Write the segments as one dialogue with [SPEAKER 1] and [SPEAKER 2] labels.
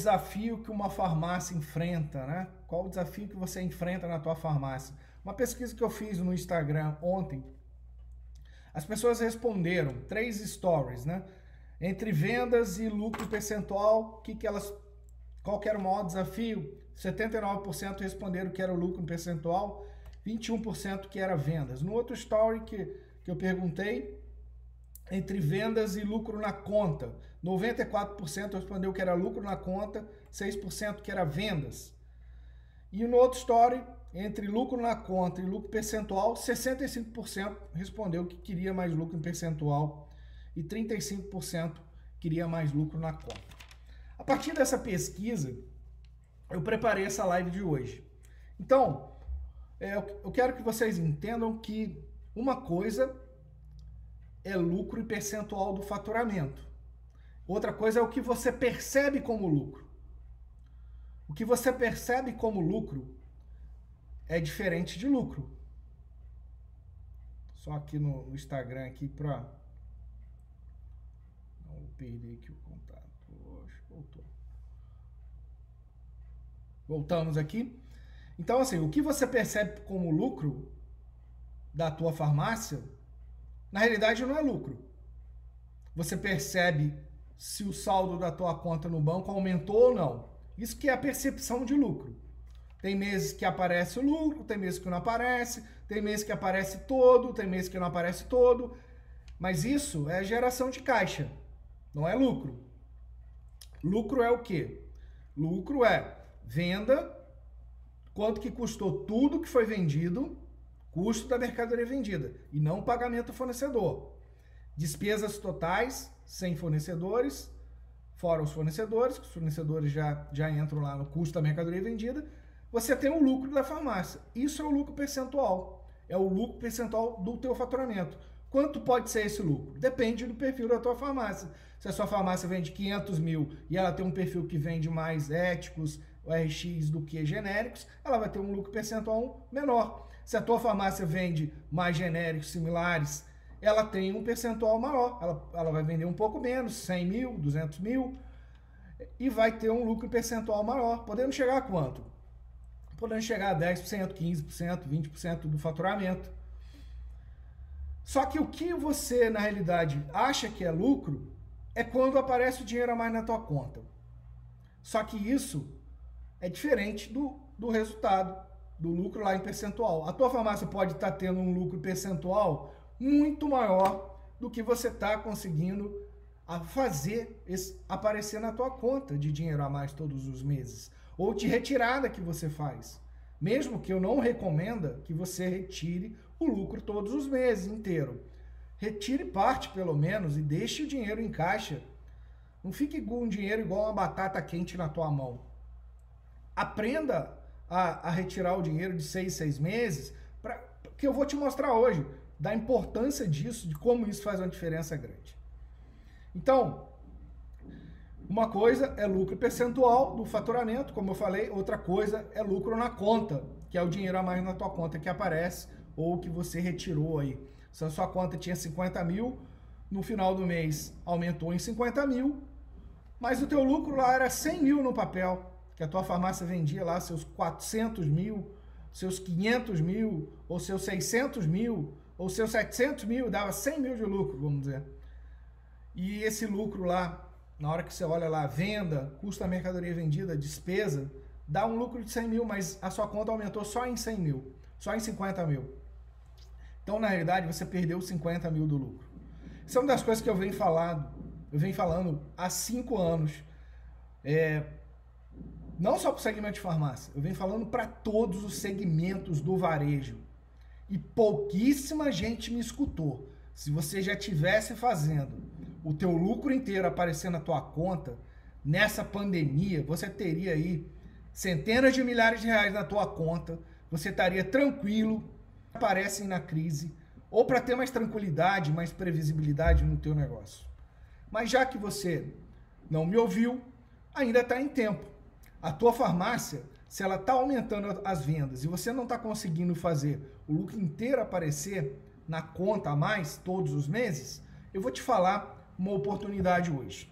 [SPEAKER 1] desafio que uma farmácia enfrenta, né? Qual o desafio que você enfrenta na tua farmácia? Uma pesquisa que eu fiz no Instagram ontem, as pessoas responderam três stories, né? Entre vendas e lucro percentual, que que elas qual que era o maior desafio? 79% responderam que era o lucro percentual, 21% que era vendas. No outro story que, que eu perguntei, entre vendas e lucro na conta, 94% respondeu que era lucro na conta, 6% que era vendas. E no outro story, entre lucro na conta e lucro percentual, 65% respondeu que queria mais lucro em percentual e 35% queria mais lucro na conta. A partir dessa pesquisa, eu preparei essa live de hoje. Então, é, eu quero que vocês entendam que uma coisa é lucro e percentual do faturamento. Outra coisa é o que você percebe como lucro. O que você percebe como lucro é diferente de lucro. Só aqui no Instagram aqui para não perder aqui o contato. Voltou. Voltamos aqui. Então assim, o que você percebe como lucro da tua farmácia, na realidade não é lucro. Você percebe se o saldo da tua conta no banco aumentou ou não. Isso que é a percepção de lucro. Tem meses que aparece o lucro, tem meses que não aparece, tem meses que aparece todo, tem meses que não aparece todo. Mas isso é geração de caixa, não é lucro. Lucro é o quê? Lucro é venda, quanto que custou tudo que foi vendido, custo da mercadoria vendida, e não pagamento fornecedor. Despesas totais, sem fornecedores, fora os fornecedores, os fornecedores já, já entram lá no custo da mercadoria vendida, você tem o lucro da farmácia. Isso é o lucro percentual. É o lucro percentual do teu faturamento. Quanto pode ser esse lucro? Depende do perfil da tua farmácia. Se a sua farmácia vende 500 mil e ela tem um perfil que vende mais éticos, RX, do que genéricos, ela vai ter um lucro percentual menor. Se a tua farmácia vende mais genéricos similares, ela tem um percentual maior. Ela, ela vai vender um pouco menos, 100 mil, 200 mil, e vai ter um lucro percentual maior. Podendo chegar a quanto? podendo chegar a 10%, 15%, 20% do faturamento. Só que o que você, na realidade, acha que é lucro é quando aparece o dinheiro a mais na tua conta. Só que isso é diferente do, do resultado, do lucro lá em percentual. A tua farmácia pode estar tá tendo um lucro percentual muito maior do que você está conseguindo fazer aparecer na tua conta de dinheiro a mais todos os meses ou de retirada que você faz. Mesmo que eu não recomenda que você retire o lucro todos os meses inteiro. Retire parte pelo menos e deixe o dinheiro em caixa. Não fique com o dinheiro igual uma batata quente na tua mão. Aprenda a, a retirar o dinheiro de seis, seis meses, pra, que eu vou te mostrar hoje da importância disso, de como isso faz uma diferença grande. Então, uma coisa é lucro percentual do faturamento, como eu falei, outra coisa é lucro na conta, que é o dinheiro a mais na tua conta que aparece ou que você retirou aí. Se a sua conta tinha 50 mil, no final do mês aumentou em 50 mil, mas o teu lucro lá era 100 mil no papel, que a tua farmácia vendia lá seus 400 mil, seus 500 mil, ou seus 600 mil, ou seus 700 mil, dava 100 mil de lucro, vamos dizer. E esse lucro lá na hora que você olha lá, venda, custo da mercadoria vendida, despesa, dá um lucro de 100 mil, mas a sua conta aumentou só em 100 mil, só em 50 mil. Então, na realidade, você perdeu 50 mil do lucro. Isso é uma das coisas que eu venho falando, eu venho falando há cinco anos. É, não só para o segmento de farmácia, eu venho falando para todos os segmentos do varejo. E pouquíssima gente me escutou. Se você já tivesse fazendo o teu lucro inteiro aparecer na tua conta, nessa pandemia, você teria aí centenas de milhares de reais na tua conta, você estaria tranquilo, aparecem na crise, ou para ter mais tranquilidade, mais previsibilidade no teu negócio. Mas já que você não me ouviu, ainda está em tempo. A tua farmácia, se ela está aumentando as vendas e você não está conseguindo fazer o lucro inteiro aparecer na conta a mais todos os meses, eu vou te falar uma oportunidade hoje.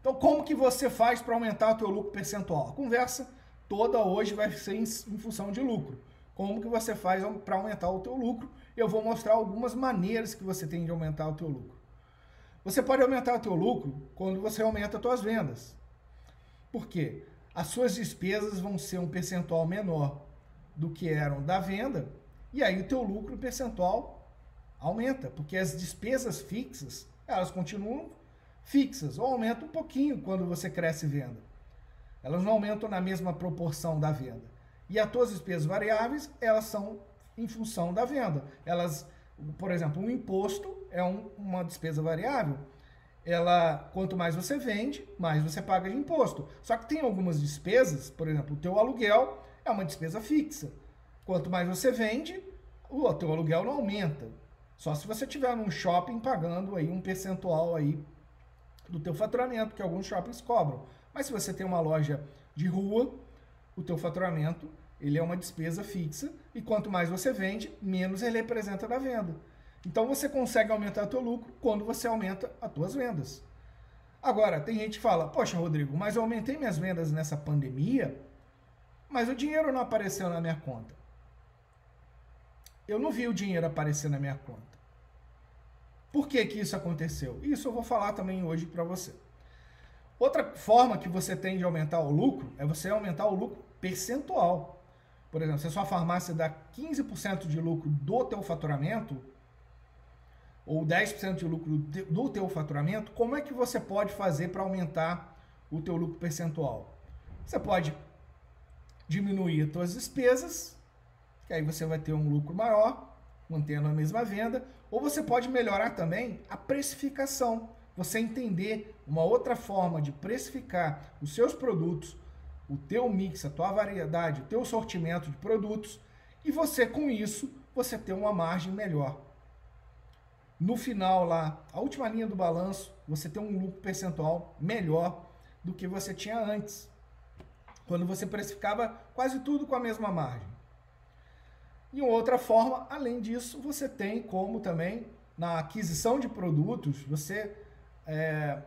[SPEAKER 1] Então, como que você faz para aumentar o teu lucro percentual? A conversa toda hoje vai ser em, função de lucro. Como que você faz para aumentar o teu lucro? Eu vou mostrar algumas maneiras que você tem de aumentar o teu lucro. Você pode aumentar o teu lucro quando você aumenta as tuas vendas. Por quê? As suas despesas vão ser um percentual menor do que eram da venda, e aí o teu lucro percentual aumenta, porque as despesas fixas, elas continuam fixas, ou aumentam um pouquinho quando você cresce venda. Elas não aumentam na mesma proporção da venda. E as tuas despesas variáveis, elas são em função da venda. Elas, por exemplo, um imposto é um, uma despesa variável. Ela, quanto mais você vende, mais você paga de imposto. Só que tem algumas despesas, por exemplo, o teu aluguel é uma despesa fixa. Quanto mais você vende, o teu aluguel não aumenta. Só se você tiver num shopping pagando aí um percentual aí do teu faturamento, que alguns shoppings cobram. Mas se você tem uma loja de rua, o teu faturamento ele é uma despesa fixa e quanto mais você vende, menos ele representa da venda. Então você consegue aumentar o teu lucro quando você aumenta as tuas vendas. Agora, tem gente que fala, poxa, Rodrigo, mas eu aumentei minhas vendas nessa pandemia, mas o dinheiro não apareceu na minha conta. Eu não vi o dinheiro aparecer na minha conta. Por que, que isso aconteceu? Isso eu vou falar também hoje para você. Outra forma que você tem de aumentar o lucro é você aumentar o lucro percentual. Por exemplo, se a sua farmácia dá 15% de lucro do teu faturamento, ou 10% de lucro do teu faturamento, como é que você pode fazer para aumentar o teu lucro percentual? Você pode diminuir as suas despesas, que aí você vai ter um lucro maior, mantendo a mesma venda, ou você pode melhorar também a precificação. Você entender uma outra forma de precificar os seus produtos, o teu mix, a tua variedade, o teu sortimento de produtos, e você com isso, você ter uma margem melhor. No final lá, a última linha do balanço, você tem um lucro percentual melhor do que você tinha antes. Quando você precificava quase tudo com a mesma margem. E outra forma, além disso, você tem como também na aquisição de produtos, você é,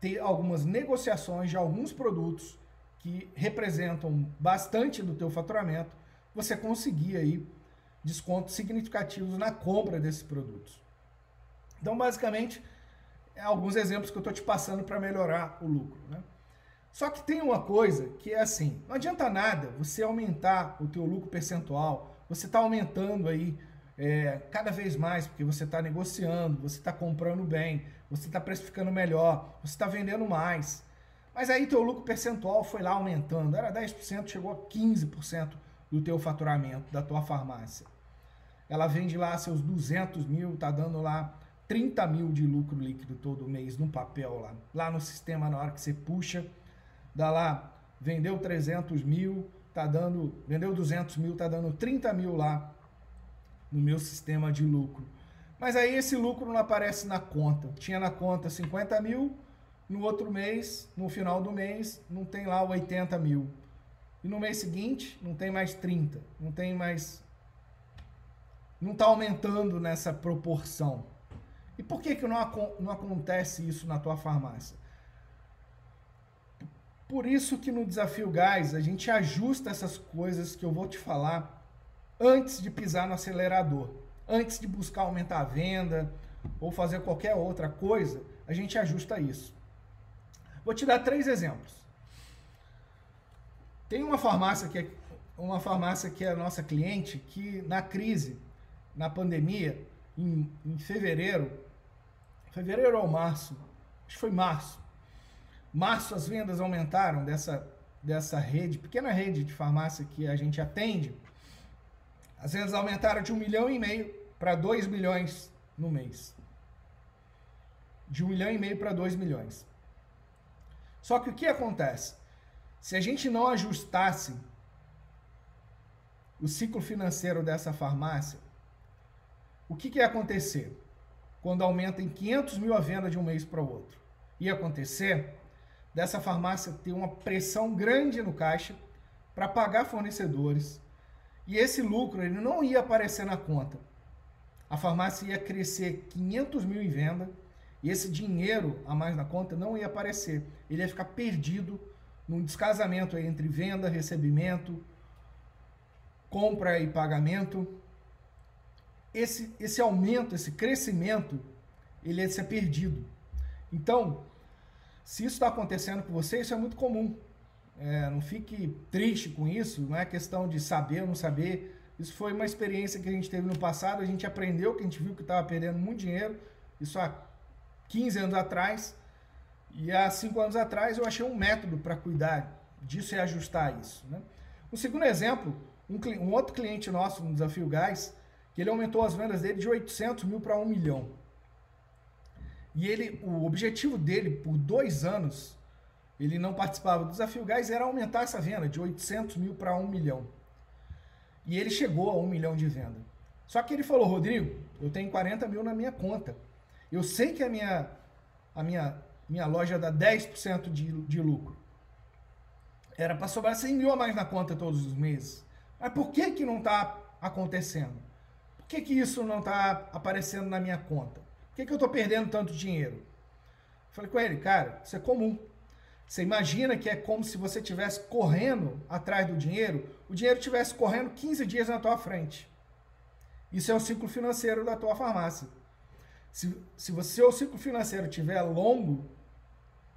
[SPEAKER 1] ter algumas negociações de alguns produtos que representam bastante do teu faturamento, você conseguir aí descontos significativos na compra desses produtos. Então, basicamente, é alguns exemplos que eu estou te passando para melhorar o lucro. Né? Só que tem uma coisa que é assim, não adianta nada você aumentar o teu lucro percentual, você está aumentando aí é, cada vez mais, porque você está negociando, você está comprando bem, você está precificando melhor, você está vendendo mais. Mas aí teu lucro percentual foi lá aumentando, era 10%, chegou a 15% do teu faturamento da tua farmácia. Ela vende lá seus 200 mil, tá dando lá 30 mil de lucro líquido todo mês no papel lá. Lá no sistema, na hora que você puxa, dá lá, vendeu 300 mil, tá dando, vendeu 200 mil, tá dando 30 mil lá no meu sistema de lucro. Mas aí esse lucro não aparece na conta. Tinha na conta 50 mil, no outro mês, no final do mês, não tem lá 80 mil. E no mês seguinte, não tem mais 30, não tem mais. Não está aumentando nessa proporção. E por que, que não, não acontece isso na tua farmácia? Por isso que no Desafio Gás a gente ajusta essas coisas que eu vou te falar antes de pisar no acelerador. Antes de buscar aumentar a venda ou fazer qualquer outra coisa, a gente ajusta isso. Vou te dar três exemplos. Tem uma farmácia que é uma farmácia que é a nossa cliente que na crise, na pandemia, em, em fevereiro, fevereiro ou março, acho que foi março, Março as vendas aumentaram dessa, dessa rede, pequena rede de farmácia que a gente atende. As vendas aumentaram de um milhão e meio para dois milhões no mês. De um milhão e meio para dois milhões. Só que o que acontece? Se a gente não ajustasse o ciclo financeiro dessa farmácia, o que, que ia acontecer? Quando aumenta em 500 mil a venda de um mês para o outro. Ia acontecer dessa farmácia ter uma pressão grande no caixa para pagar fornecedores. E esse lucro ele não ia aparecer na conta. A farmácia ia crescer 500 mil em venda E esse dinheiro a mais na conta não ia aparecer. Ele ia ficar perdido num descasamento entre venda, recebimento, compra e pagamento. Esse, esse aumento, esse crescimento, ele ia ser perdido. Então, se isso está acontecendo com você, isso é muito comum. É, não fique triste com isso, não é questão de saber ou não saber. Isso foi uma experiência que a gente teve no passado, a gente aprendeu que a gente viu que estava perdendo muito dinheiro. Isso há 15 anos atrás. E há 5 anos atrás eu achei um método para cuidar disso e ajustar isso. Né? Um segundo exemplo, um, um, outro cliente nosso no Desafio Gás, que ele aumentou as vendas dele de 800 mil para 1 milhão. E ele, o objetivo dele por dois anos, ele não participava do Desafio Gás, era aumentar essa venda de 800 mil para 1 milhão. E ele chegou a 1 milhão de venda. Só que ele falou, Rodrigo, eu tenho 40 mil na minha conta. Eu sei que a minha, a minha, minha loja dá 10% de, de lucro. Era para sobrar 100 mil a mais na conta todos os meses. Mas por que, que não está acontecendo? Que, que isso não está aparecendo na minha conta? Por que, que eu estou perdendo tanto dinheiro? Falei com ele, cara, isso é comum. Você imagina que é como se você estivesse correndo atrás do dinheiro, o dinheiro estivesse correndo 15 dias na tua frente. Isso é o ciclo financeiro da tua farmácia. Se, se o seu ciclo financeiro estiver longo,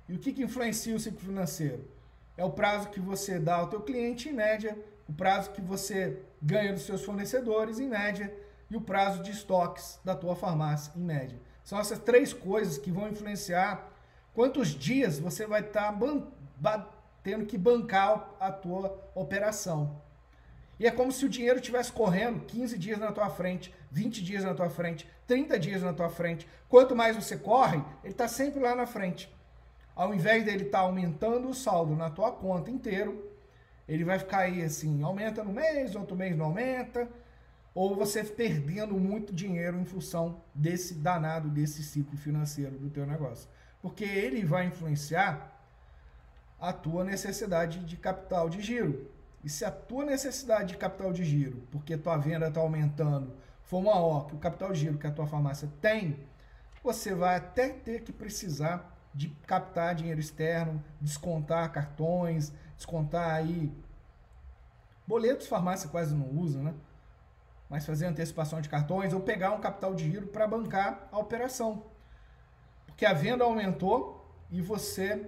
[SPEAKER 1] e o que, que influencia o ciclo financeiro? É o prazo que você dá ao teu cliente, em média, o prazo que você ganha dos seus fornecedores, em média, e o prazo de estoques da tua farmácia, em média. São essas três coisas que vão influenciar quantos dias você vai estar tá tendo que bancar a tua operação. E é como se o dinheiro estivesse correndo 15 dias na tua frente, 20 dias na tua frente, 30 dias na tua frente. Quanto mais você corre, ele está sempre lá na frente. Ao invés dele estar tá aumentando o saldo na tua conta inteiro, ele vai ficar aí assim, aumenta no mês, outro mês não aumenta, ou você perdendo muito dinheiro em função desse danado, desse ciclo financeiro do teu negócio. Porque ele vai influenciar a tua necessidade de capital de giro. E se a tua necessidade de capital de giro, porque tua venda está aumentando, for maior que o capital de giro que a tua farmácia tem, você vai até ter que precisar de captar dinheiro externo, descontar cartões, descontar aí boletos farmácia quase não usa, né? Mas fazer antecipação de cartões ou pegar um capital de giro para bancar a operação. Porque a venda aumentou e você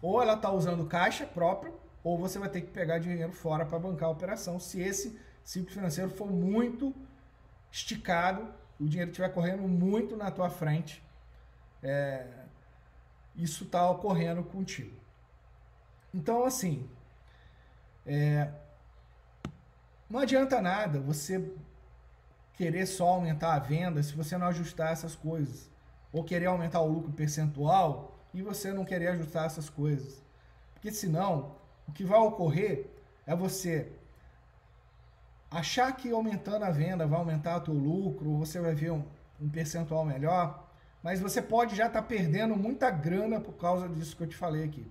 [SPEAKER 1] ou ela está usando caixa próprio ou você vai ter que pegar dinheiro fora para bancar a operação, se esse ciclo financeiro for muito esticado, o dinheiro estiver correndo muito na tua frente, é, isso está ocorrendo contigo. Então, assim, é, não adianta nada você querer só aumentar a venda se você não ajustar essas coisas. Ou querer aumentar o lucro percentual e você não querer ajustar essas coisas. Porque senão, o que vai ocorrer é você achar que aumentando a venda vai aumentar o teu lucro, você vai ver um, um percentual melhor, mas você pode já estar tá perdendo muita grana por causa disso que eu te falei aqui.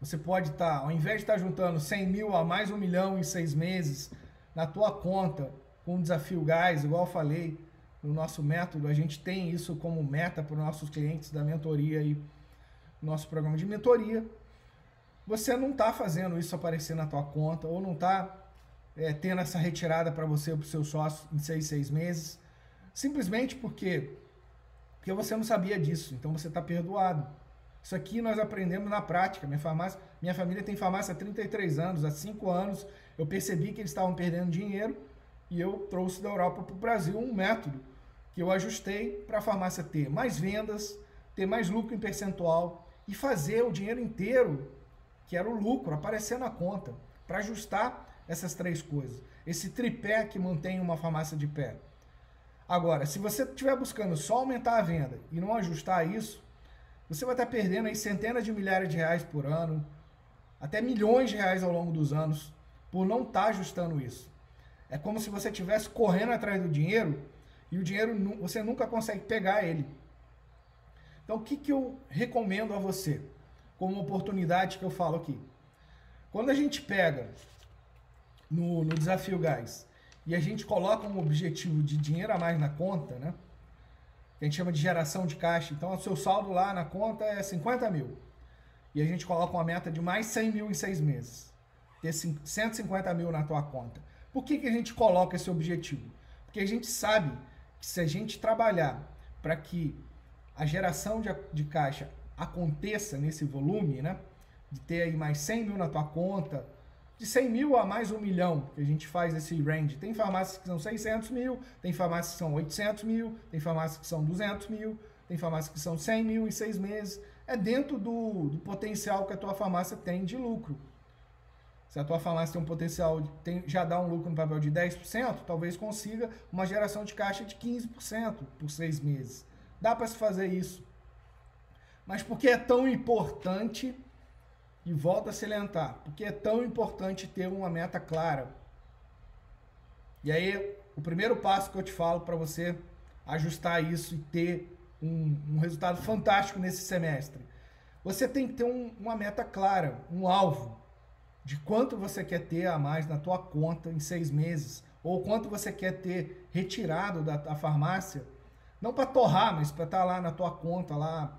[SPEAKER 1] Você pode estar, tá, ao invés de estar tá juntando 100 mil a mais um milhão em seis meses na tua conta com o desafio gás, igual eu falei no nosso método, a gente tem isso como meta para os nossos clientes da mentoria e nosso programa de mentoria. Você não está fazendo isso aparecer na tua conta ou não está é, tendo essa retirada para você para o seu sócio em seis, seis meses. Simplesmente porque, porque você não sabia disso, então você está perdoado. Isso aqui nós aprendemos na prática. Minha, farmácia, minha família tem farmácia há 33 anos, há 5 anos eu percebi que eles estavam perdendo dinheiro e eu trouxe da Europa para o Brasil um método que eu ajustei para a farmácia ter mais vendas, ter mais lucro em percentual e fazer o dinheiro inteiro, que era o lucro, aparecer na conta, para ajustar essas três coisas. Esse tripé que mantém uma farmácia de pé. Agora, se você estiver buscando só aumentar a venda e não ajustar isso, você vai estar perdendo aí centenas de milhares de reais por ano, até milhões de reais ao longo dos anos, por não estar ajustando isso. É como se você estivesse correndo atrás do dinheiro e o dinheiro você nunca consegue pegar ele. Então, o que, que eu recomendo a você, como oportunidade que eu falo aqui? Quando a gente pega no, no desafio gás e a gente coloca um objetivo de dinheiro a mais na conta, né? A gente chama de geração de caixa. Então, o seu saldo lá na conta é 50 mil. E a gente coloca uma meta de mais 100 mil em seis meses. Ter 150 mil na tua conta. Por que, que a gente coloca esse objetivo? Porque a gente sabe que se a gente trabalhar para que a geração de, de caixa aconteça nesse volume, né? De ter aí mais 100 mil na tua conta, de 100 mil a mais um milhão, que a gente faz esse range. Tem farmácias que são 600 mil, tem farmácias que são 800 mil, tem farmácias que são 200 mil, tem farmácias que são 100 mil em seis meses. É dentro do, do potencial que a tua farmácia tem de lucro. Se a tua farmácia tem um potencial, tem, já dá um lucro no papel de 10%, talvez consiga uma geração de caixa de 15% por seis meses. Dá para se fazer isso. Mas por que é tão importante e volta a salientar, porque é tão importante ter uma meta clara. E aí, o primeiro passo que eu te falo para você ajustar isso e ter um, um, resultado fantástico nesse semestre, você tem que ter um, uma meta clara, um alvo de quanto você quer ter a mais na tua conta em seis meses, ou quanto você quer ter retirado da, da farmácia, não para torrar, mas para estar tá lá na tua conta lá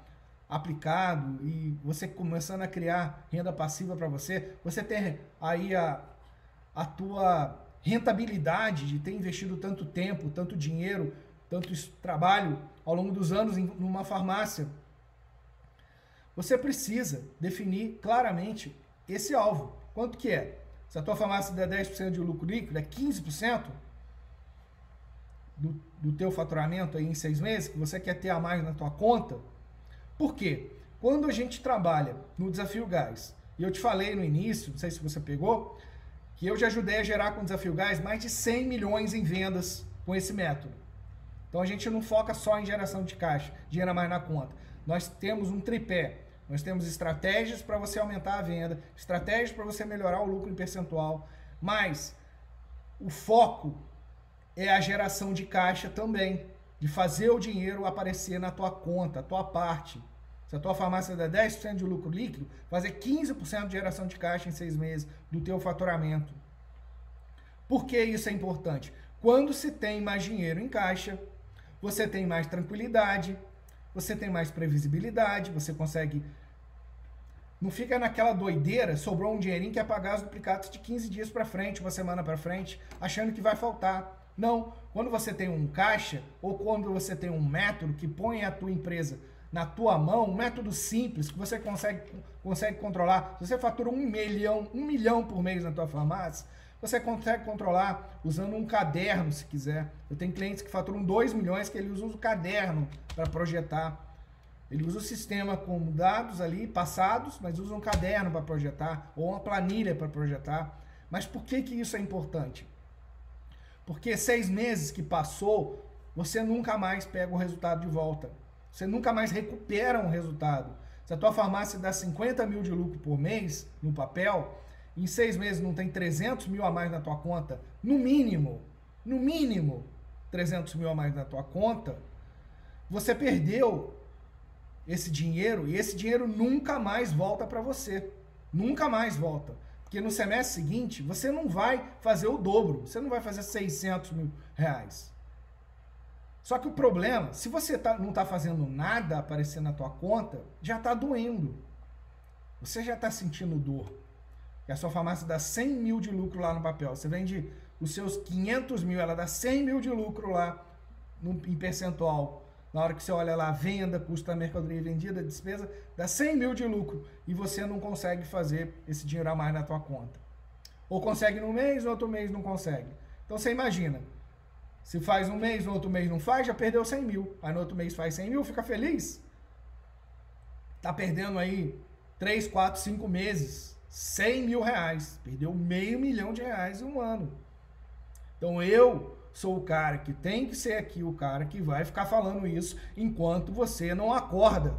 [SPEAKER 1] aplicado e você começando a criar renda passiva para você, você tem aí a, a tua rentabilidade de ter investido tanto tempo, tanto dinheiro, tanto trabalho ao longo dos anos em uma farmácia. Você precisa definir claramente esse alvo. Quanto que é? Se a tua farmácia der 10% de lucro líquido, é 15% do, do teu faturamento aí em seis meses, que você quer ter a mais na tua conta, por quê? Quando a gente trabalha no Desafio Gás, e eu te falei no início, não sei se você pegou, que eu já ajudei a gerar com o Desafio Gás mais de 100 milhões em vendas com esse método. Então a gente não foca só em geração de caixa, dinheiro mais na conta. Nós temos um tripé. Nós temos estratégias para você aumentar a venda, estratégias para você melhorar o lucro em percentual, mas o foco é a geração de caixa também, de fazer o dinheiro aparecer na tua conta, tua parte. Se a tua farmácia der 10% de lucro líquido, fazer 15% de geração de caixa em seis meses do teu faturamento. Por que isso é importante? Quando se tem mais dinheiro em caixa, você tem mais tranquilidade, você tem mais previsibilidade, você consegue. Não fica naquela doideira, sobrou um dinheirinho que é pagar os duplicados de 15 dias para frente, uma semana para frente, achando que vai faltar. Não. Quando você tem um caixa ou quando você tem um método que põe a tua empresa na tua mão, um método simples que você consegue, consegue controlar. Se você fatura um milhão, um milhão por mês na tua farmácia, você consegue controlar usando um caderno, se quiser. Eu tenho clientes que faturam 2 milhões que eles usam o caderno para projetar. Ele usa o sistema com dados ali passados, mas usa um caderno para projetar ou uma planilha para projetar. Mas por que, que isso é importante? Porque seis meses que passou, você nunca mais pega o resultado de volta. Você nunca mais recupera um resultado. Se a tua farmácia dá 50 mil de lucro por mês no papel, em seis meses não tem 300 mil a mais na tua conta, no mínimo, no mínimo 300 mil a mais na tua conta, você perdeu esse dinheiro e esse dinheiro nunca mais volta para você. Nunca mais volta. Porque no semestre seguinte você não vai fazer o dobro, você não vai fazer 600 mil reais. Só que o problema, se você tá, não está fazendo nada aparecer na tua conta, já está doendo. Você já está sentindo dor. E a sua farmácia dá 100 mil de lucro lá no papel. Você vende os seus 500 mil, ela dá 100 mil de lucro lá no, em percentual. Na hora que você olha lá, venda, custo da mercadoria vendida, despesa, dá 100 mil de lucro. E você não consegue fazer esse dinheiro a mais na tua conta. Ou consegue no mês, no outro mês não consegue. Então você imagina, se faz um mês, no outro mês não faz, já perdeu 100 mil. Aí no outro mês faz 100 mil, fica feliz. Tá perdendo aí 3, 4, 5 meses, 100 mil reais. Perdeu meio milhão de reais em um ano. Então eu sou o cara que tem que ser aqui o cara que vai ficar falando isso enquanto você não acorda.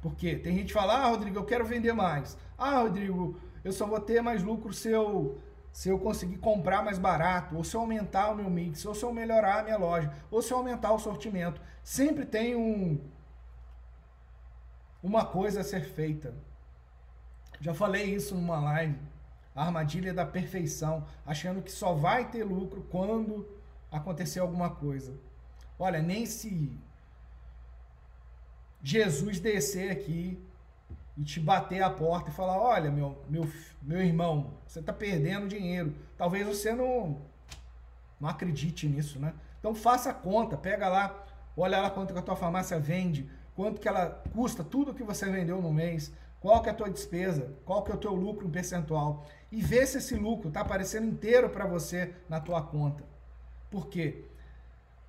[SPEAKER 1] Porque tem gente que fala, ah, Rodrigo, eu quero vender mais. Ah, Rodrigo, eu só vou ter mais lucro se eu se eu conseguir comprar mais barato, ou se eu aumentar o meu mix, ou se eu melhorar a minha loja, ou se eu aumentar o sortimento. Sempre tem um uma coisa a ser feita. Já falei isso numa live. Armadilha da perfeição, achando que só vai ter lucro quando acontecer alguma coisa. Olha, nem se Jesus descer aqui e te bater a porta e falar: olha, meu, meu, meu irmão, você está perdendo dinheiro. Talvez você não, não acredite nisso, né? Então faça a conta, pega lá, olha lá quanto que a tua farmácia vende, quanto que ela custa, tudo que você vendeu no mês, qual que é a tua despesa, qual que é o teu lucro em percentual e vê se esse lucro está aparecendo inteiro para você na tua conta. Por quê?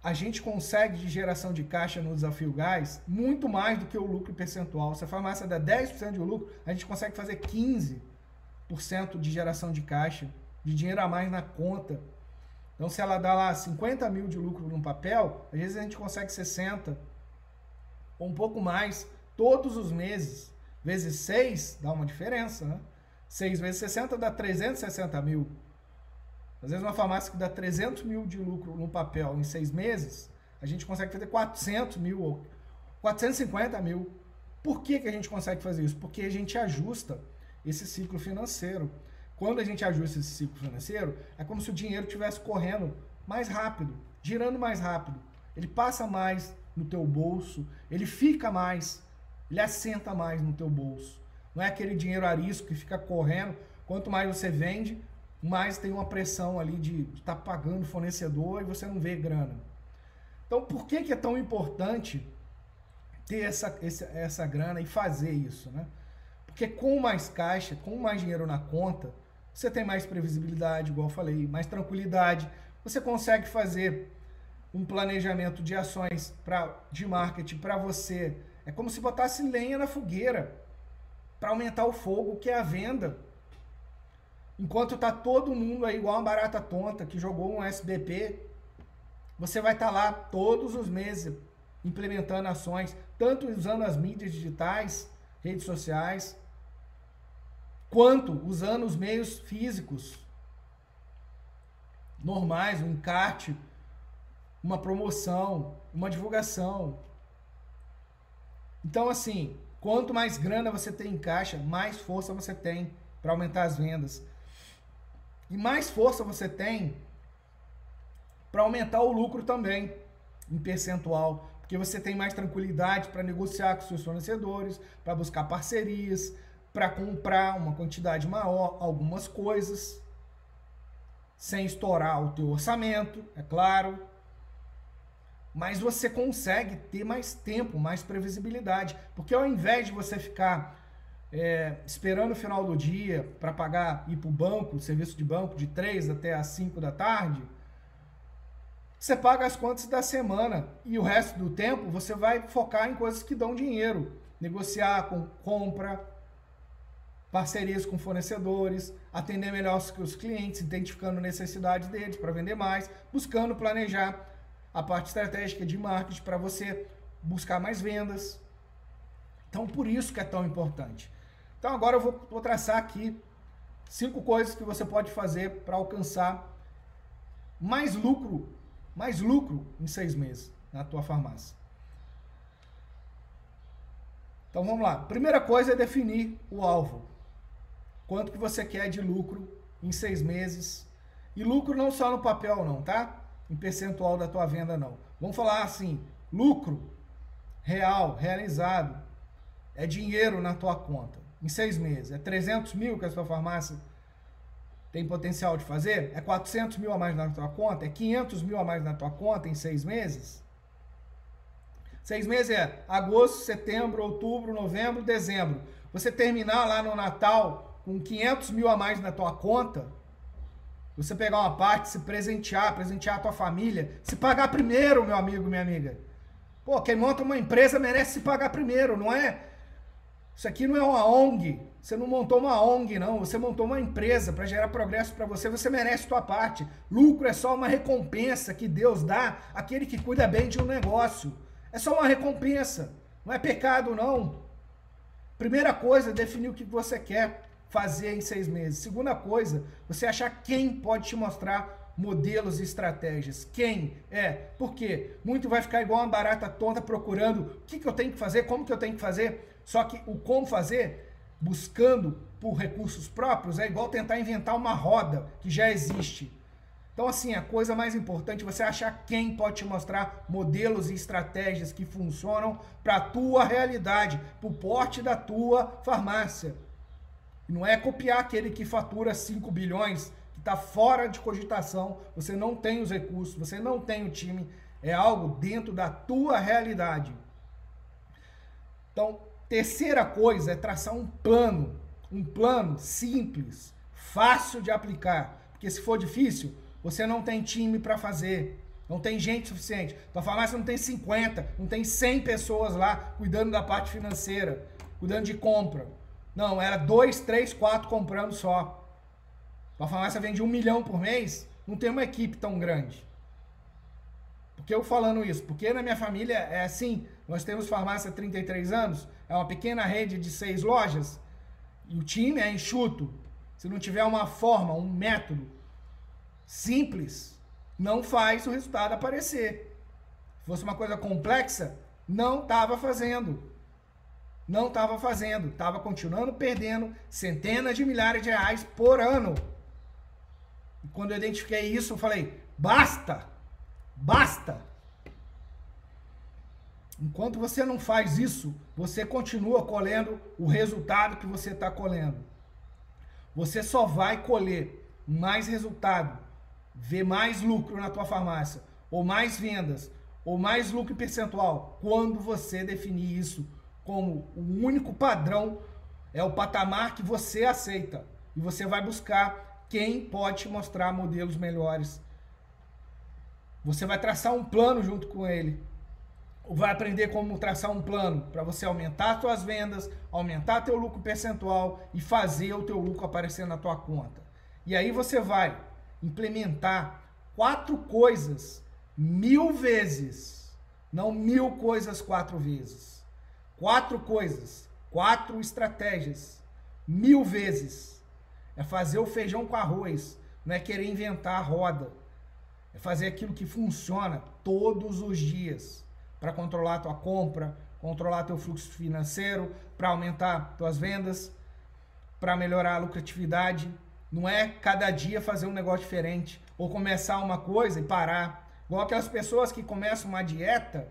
[SPEAKER 1] a gente consegue de geração de caixa no desafio gás muito mais do que o lucro percentual. Se a farmácia dá 10% de lucro, a gente consegue fazer 15% de geração de caixa, de dinheiro a mais na conta. Então, se ela dá lá 50 mil de lucro no papel, às vezes a gente consegue 60 ou um pouco mais todos os meses. Vezes 6 dá uma diferença, né? 6 vezes 60 dá 360 mil. Às vezes uma farmácia que dá 300 mil de lucro no papel em seis meses, a gente consegue fazer 400 mil ou 450 mil. Por que, que a gente consegue fazer isso? Porque a gente ajusta esse ciclo financeiro. Quando a gente ajusta esse ciclo financeiro, é como se o dinheiro estivesse correndo mais rápido, girando mais rápido. Ele passa mais no teu bolso, ele fica mais, ele assenta mais no teu bolso. Não é aquele dinheiro arisco que fica correndo. Quanto mais você vende, mas tem uma pressão ali de estar tá pagando fornecedor e você não vê grana. Então, por que, que é tão importante ter essa, essa, essa grana e fazer isso, né? Porque com mais caixa, com mais dinheiro na conta, você tem mais previsibilidade, igual eu falei, mais tranquilidade. Você consegue fazer um planejamento de ações pra, de marketing para você. É como se botasse lenha na fogueira para aumentar o fogo, que é a venda. Enquanto tá todo mundo aí igual uma barata tonta que jogou um SBP, você vai estar tá lá todos os meses implementando ações, tanto usando as mídias digitais, redes sociais, quanto usando os meios físicos normais, um encarte, uma promoção, uma divulgação. Então, assim, quanto mais grana você tem em caixa, mais força você tem para aumentar as vendas. E mais força você tem para aumentar o lucro também, em percentual. Porque você tem mais tranquilidade para negociar com seus fornecedores, para buscar parcerias, para comprar uma quantidade maior, algumas coisas, sem estourar o teu orçamento, é claro. Mas você consegue ter mais tempo, mais previsibilidade. Porque ao invés de você ficar é, esperando o final do dia para pagar, ir para o banco, serviço de banco, de 3 até as 5 da tarde, você paga as contas da semana e o resto do tempo você vai focar em coisas que dão dinheiro. Negociar com compra, parcerias com fornecedores, atender melhor os clientes, identificando necessidades deles para vender mais, buscando planejar a parte estratégica de marketing para você buscar mais vendas. Então, por isso que é tão importante. Então agora eu vou, vou traçar aqui cinco coisas que você pode fazer para alcançar mais lucro, mais lucro em seis meses na tua farmácia. Então vamos lá. Primeira coisa é definir o alvo. Quanto que você quer de lucro em seis meses? E lucro não só no papel não, tá? Em percentual da tua venda não. Vamos falar assim, lucro real, realizado, é dinheiro na tua conta em seis meses. É 300 mil que a sua farmácia tem potencial de fazer? É 400 mil a mais na tua conta? É 500 mil a mais na tua conta em seis meses? Seis meses é agosto, setembro, outubro, novembro, dezembro. Você terminar lá no Natal com 500 mil a mais na tua conta, você pegar uma parte, se presentear, presentear a tua família, se pagar primeiro, meu amigo, minha amiga. Pô, quem monta uma empresa merece se pagar primeiro, não é isso aqui não é uma ONG. Você não montou uma ONG, não. Você montou uma empresa para gerar progresso para você. Você merece sua parte. Lucro é só uma recompensa que Deus dá àquele que cuida bem de um negócio. É só uma recompensa. Não é pecado, não. Primeira coisa, definir o que você quer fazer em seis meses. Segunda coisa, você achar quem pode te mostrar modelos e estratégias. Quem é? Por quê? Muito vai ficar igual uma barata tonta procurando o que, que eu tenho que fazer, como que eu tenho que fazer. Só que o como fazer, buscando por recursos próprios, é igual tentar inventar uma roda que já existe. Então assim, a coisa mais importante é você achar quem pode te mostrar modelos e estratégias que funcionam para a tua realidade, para o porte da tua farmácia. Não é copiar aquele que fatura 5 bilhões, que está fora de cogitação, você não tem os recursos, você não tem o time, é algo dentro da tua realidade. Então, terceira coisa é traçar um plano, um plano simples, fácil de aplicar, porque se for difícil, você não tem time para fazer. Não tem gente suficiente. Tua farmácia não tem 50, não tem 100 pessoas lá cuidando da parte financeira, cuidando de compra. Não, era dois, três, quatro comprando só. Tua farmácia vende um milhão por mês, não tem uma equipe tão grande. Por que eu falando isso? Porque na minha família é assim, nós temos farmácia há 33 anos, é uma pequena rede de seis lojas, e o time é enxuto. Se não tiver uma forma, um método simples, não faz o resultado aparecer. Se fosse uma coisa complexa, não estava fazendo. Não estava fazendo, estava continuando perdendo centenas de milhares de reais por ano. E quando eu identifiquei isso, eu falei: basta, basta. Enquanto você não faz isso, você continua colhendo o resultado que você está colhendo. Você só vai colher mais resultado ver mais lucro na tua farmácia, ou mais vendas, ou mais lucro percentual, quando você definir isso como o único padrão, é o patamar que você aceita. E você vai buscar quem pode te mostrar modelos melhores. Você vai traçar um plano junto com ele. Vai aprender como traçar um plano para você aumentar as suas vendas, aumentar teu lucro percentual e fazer o teu lucro aparecer na tua conta. E aí você vai implementar quatro coisas mil vezes, não mil coisas quatro vezes. Quatro coisas, quatro estratégias, mil vezes. É fazer o feijão com arroz, não é querer inventar a roda. É fazer aquilo que funciona todos os dias para controlar a tua compra, controlar teu fluxo financeiro, para aumentar tuas vendas, para melhorar a lucratividade, não é cada dia fazer um negócio diferente ou começar uma coisa e parar. Igual aquelas pessoas que começam uma dieta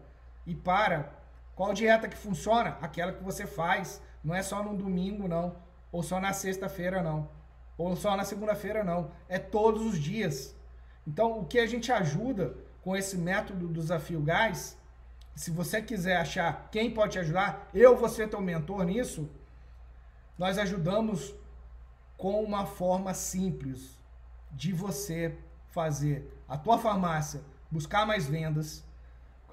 [SPEAKER 1] e para. Qual dieta que funciona? Aquela que você faz. Não é só no domingo, não. Ou só na sexta-feira, não. Ou só na segunda-feira, não. É todos os dias. Então, o que a gente ajuda com esse método do desafio gás, se você quiser achar quem pode te ajudar, eu ser teu mentor nisso, nós ajudamos com uma forma simples de você fazer a tua farmácia buscar mais vendas,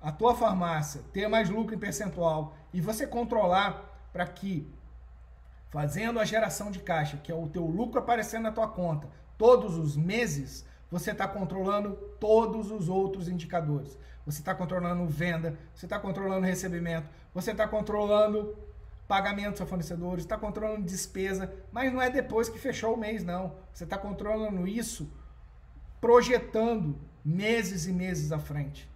[SPEAKER 1] a tua farmácia ter mais lucro em percentual e você controlar para que fazendo a geração de caixa, que é o teu lucro aparecendo na tua conta todos os meses, você está controlando todos os outros indicadores. Você está controlando venda, você está controlando recebimento, você está controlando pagamentos a fornecedores, está controlando despesa, mas não é depois que fechou o mês, não. Você está controlando isso projetando meses e meses à frente.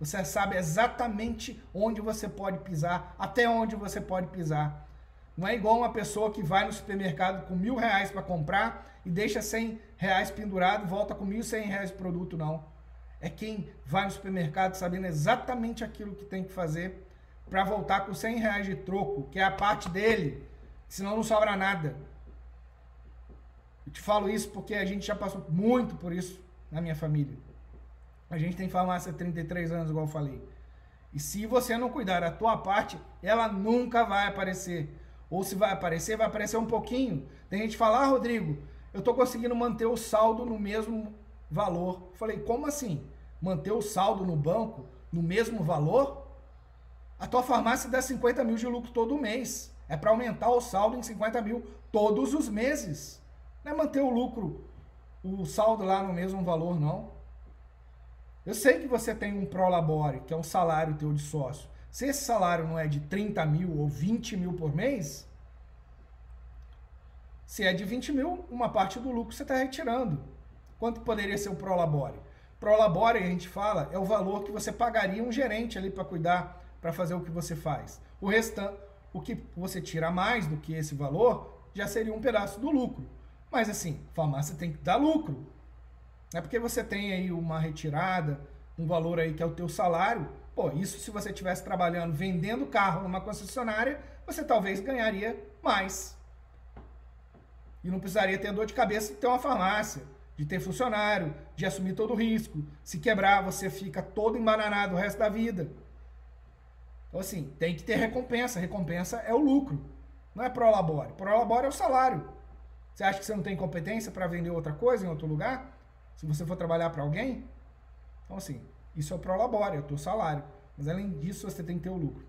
[SPEAKER 1] Você sabe exatamente onde você pode pisar, até onde você pode pisar. Não é igual uma pessoa que vai no supermercado com mil reais para comprar e deixa cem reais pendurado, volta com mil cem reais de produto, não. É quem vai no supermercado sabendo exatamente aquilo que tem que fazer para voltar com 100 reais de troco, que é a parte dele, senão não sobra nada. Eu te falo isso porque a gente já passou muito por isso na minha família. A gente tem farmácia há 33 anos, igual eu falei. E se você não cuidar da tua parte, ela nunca vai aparecer. Ou se vai aparecer, vai aparecer um pouquinho. Tem gente que fala, ah, Rodrigo, eu estou conseguindo manter o saldo no mesmo valor. Eu falei, como assim? Manter o saldo no banco no mesmo valor? A tua farmácia dá 50 mil de lucro todo mês. É para aumentar o saldo em 50 mil todos os meses. Não é manter o lucro, o saldo lá no mesmo valor, não. Eu sei que você tem um prolabore, que é um salário teu de sócio. Se esse salário não é de 30 mil ou 20 mil por mês, se é de 20 mil, uma parte do lucro você está retirando. Quanto poderia ser o prolabore? Prolabore, a gente fala, é o valor que você pagaria um gerente ali para cuidar para fazer o que você faz. O restante, o que você tira mais do que esse valor, já seria um pedaço do lucro. Mas assim, farmácia tem que dar lucro. É porque você tem aí uma retirada, um valor aí que é o teu salário, pô, isso se você estivesse trabalhando vendendo carro numa concessionária, você talvez ganharia mais. E não precisaria ter dor de cabeça de ter uma farmácia, de ter funcionário, de assumir todo o risco. Se quebrar, você fica todo embananado o resto da vida. Então, assim, tem que ter recompensa. Recompensa é o lucro. Não é prolabore. Prolabore é o salário. Você acha que você não tem competência para vender outra coisa em outro lugar? Se você for trabalhar para alguém? Então, assim, isso é o prolabore, é o teu salário. Mas além disso, você tem que ter o lucro.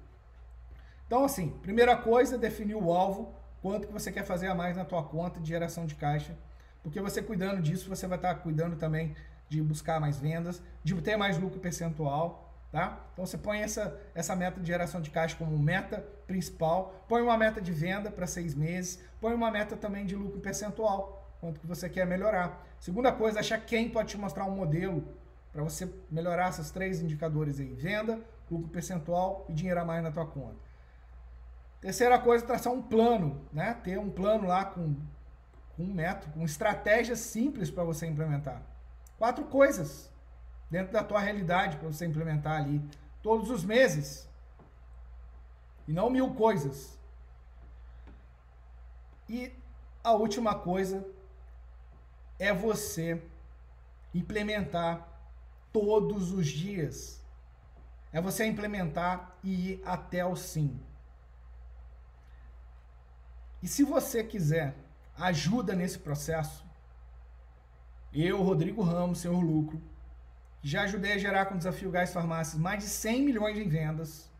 [SPEAKER 1] Então, assim, primeira coisa, definir o alvo, quanto que você quer fazer a mais na tua conta de geração de caixa. Porque você cuidando disso, você vai estar cuidando também de buscar mais vendas, de ter mais lucro percentual, tá? Então você põe essa, essa meta de geração de caixa como meta principal, põe uma meta de venda para seis meses, põe uma meta também de lucro percentual, quanto que você quer melhorar. Segunda coisa, achar quem pode te mostrar um modelo para você melhorar esses três indicadores aí, venda, lucro percentual e dinheiro a mais na tua conta. Terceira coisa, traçar um plano, né? Ter um plano lá com, com um método, com estratégias simples para você implementar. Quatro coisas dentro da tua realidade para você implementar ali todos os meses. E não mil coisas. E a última coisa é você implementar todos os dias. É você implementar e ir até o sim. E se você quiser ajuda nesse processo, eu, Rodrigo Ramos, Senhor Lucro, já ajudei a gerar com o Desafio Gás Farmácias mais de 100 milhões em vendas.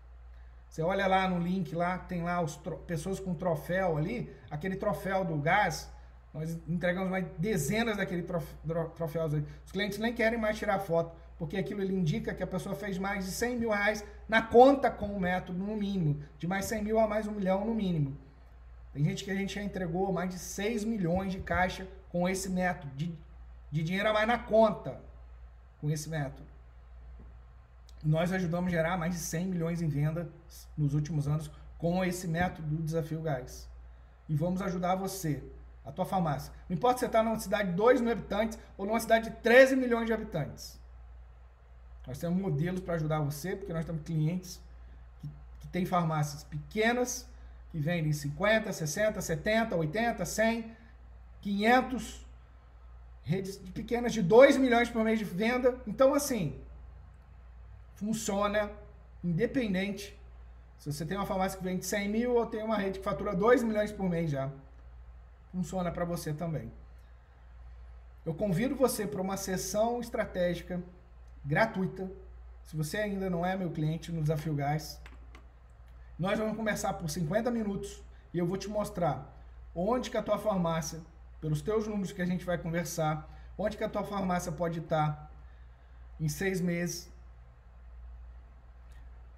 [SPEAKER 1] Você olha lá no link, lá tem lá as pessoas com troféu ali, aquele troféu do gás, nós entregamos mais dezenas daquele troféus ali. Os clientes nem querem mais tirar foto, porque aquilo ele indica que a pessoa fez mais de 100 mil reais na conta com o método, no mínimo. De mais 100 mil a mais um milhão, no mínimo. Tem gente que a gente já entregou mais de 6 milhões de caixa com esse método, de, de dinheiro a mais na conta com esse método. Nós ajudamos a gerar mais de 100 milhões em venda nos últimos anos com esse método do Desafio Gás. E vamos ajudar você, a tua farmácia. Não importa se você está numa cidade de 2 mil habitantes ou numa cidade de 13 milhões de habitantes. Nós temos modelos para ajudar você, porque nós temos clientes que, que têm farmácias pequenas que vendem 50, 60, 70, 80, 100, 500, redes pequenas de 2 milhões por mês de venda. Então, assim, funciona independente se você tem uma farmácia que vende 100 mil ou tem uma rede que fatura 2 milhões por mês já. Funciona para você também. Eu convido você para uma sessão estratégica gratuita. Se você ainda não é meu cliente no Desafio Gás, nós vamos começar por 50 minutos e eu vou te mostrar onde que a tua farmácia, pelos teus números que a gente vai conversar, onde que a tua farmácia pode estar em seis meses.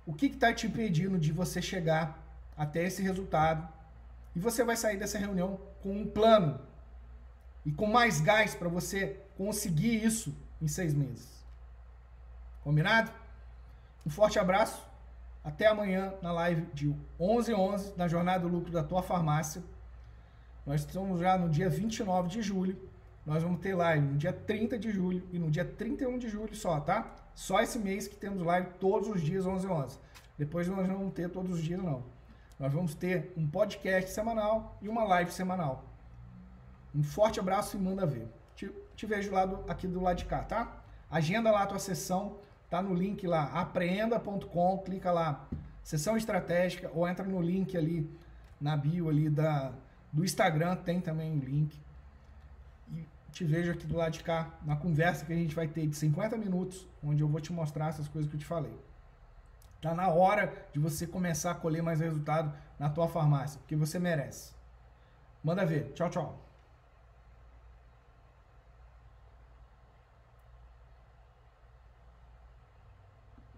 [SPEAKER 1] O que está te impedindo de você chegar até esse resultado? E você vai sair dessa reunião com um plano e com mais gás para você conseguir isso em seis meses. Combinado? Um forte abraço até amanhã na live de 11 11 na Jornada do Lucro da Tua Farmácia. Nós estamos já no dia 29 de julho. Nós vamos ter live no dia 30 de julho e no dia 31 de julho só, tá? Só esse mês que temos live todos os dias 11 11. Depois nós não vamos ter todos os dias não. Nós vamos ter um podcast semanal e uma live semanal. Um forte abraço e manda ver. Te, te vejo lá do, aqui do lado de cá, tá? Agenda lá a tua sessão Tá no link lá, apreenda.com, clica lá, sessão estratégica, ou entra no link ali na bio ali da, do Instagram, tem também o link. E te vejo aqui do lado de cá, na conversa que a gente vai ter de 50 minutos, onde eu vou te mostrar essas coisas que eu te falei. Tá na hora de você começar a colher mais resultado na tua farmácia, porque você merece. Manda ver. Tchau, tchau.